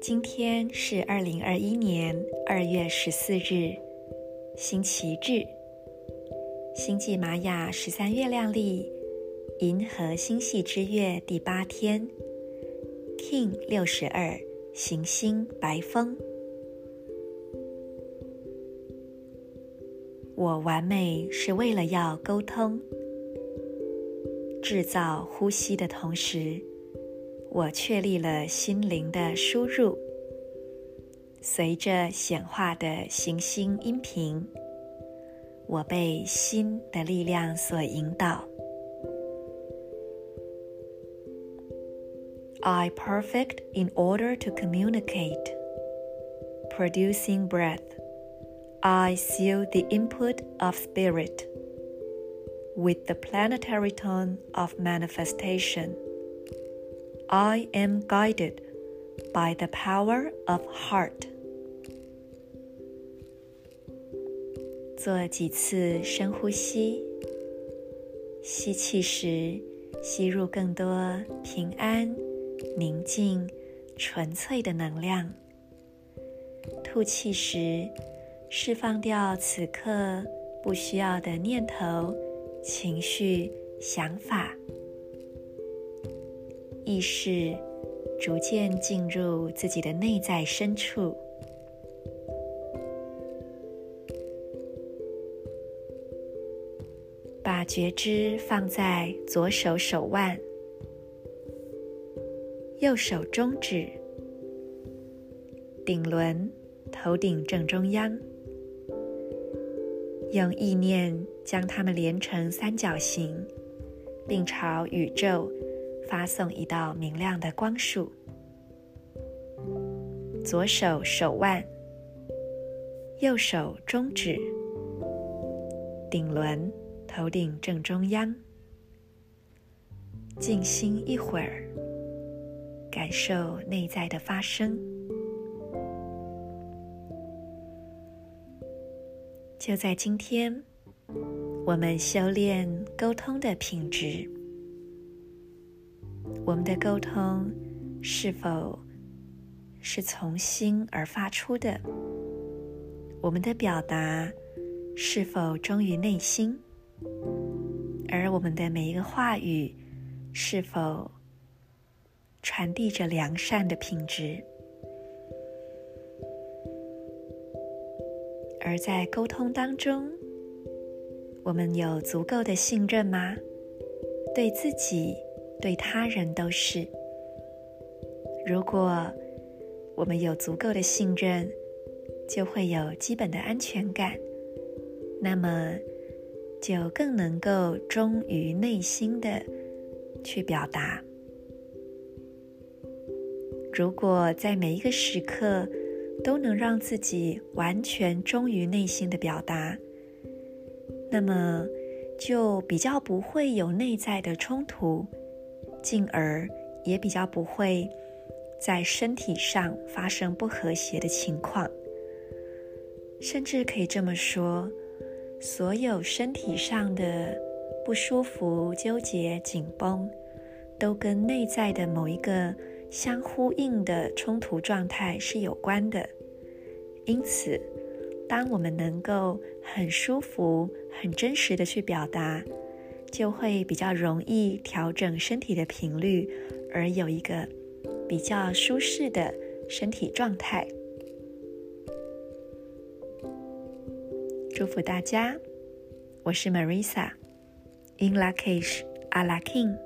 今天是二零二一年二月十四日，星期日，星际玛雅十三月亮历银河星系之月第八天，King 六十二，行星白风。我完美是为了要沟通，制造呼吸的同时。我确立了心灵的输入，随着显化的行星音频，我被心的力量所引导。I perfect in order to communicate, producing breath. I seal the input of spirit with the planetary tone of manifestation. I am guided by the power of heart。做几次深呼吸，吸气时吸入更多平安、宁静、纯粹的能量；吐气时 释放掉此刻不需要的念头、情绪、想法。意识逐渐进入自己的内在深处，把觉知放在左手手腕、右手中指、顶轮、头顶正中央，用意念将它们连成三角形，并朝宇宙。发送一道明亮的光束。左手手腕，右手中指，顶轮，头顶正中央。静心一会儿，感受内在的发生。就在今天，我们修炼沟通的品质。我们的沟通是否是从心而发出的？我们的表达是否忠于内心？而我们的每一个话语是否传递着良善的品质？而在沟通当中，我们有足够的信任吗？对自己？对他人都是。如果我们有足够的信任，就会有基本的安全感，那么就更能够忠于内心的去表达。如果在每一个时刻都能让自己完全忠于内心的表达，那么就比较不会有内在的冲突。进而也比较不会在身体上发生不和谐的情况，甚至可以这么说，所有身体上的不舒服、纠结、紧绷，都跟内在的某一个相呼应的冲突状态是有关的。因此，当我们能够很舒服、很真实的去表达，就会比较容易调整身体的频率，而有一个比较舒适的身体状态。祝福大家，我是 Marisa，In Lak'ech Ala K'in。